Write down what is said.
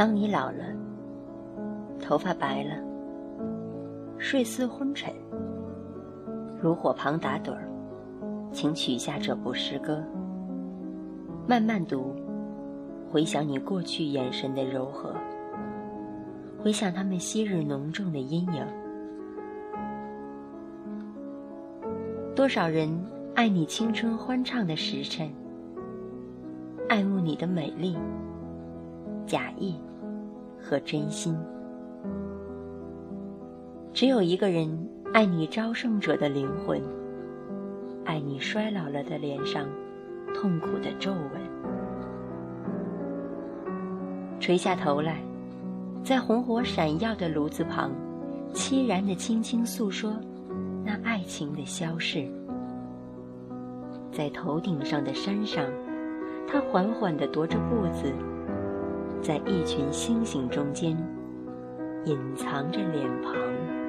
当你老了，头发白了，睡思昏沉，炉火旁打盹儿，请取下这部诗歌，慢慢读，回想你过去眼神的柔和，回想他们昔日浓重的阴影。多少人爱你青春欢畅的时辰，爱慕你的美丽、假意和真心。只有一个人爱你朝圣者的灵魂，爱你衰老了的脸上痛苦的皱纹。垂下头来，在红火闪耀的炉子旁，凄然的轻轻诉说。那爱情的消逝，在头顶上的山上，他缓缓地踱着步子，在一群星星中间，隐藏着脸庞。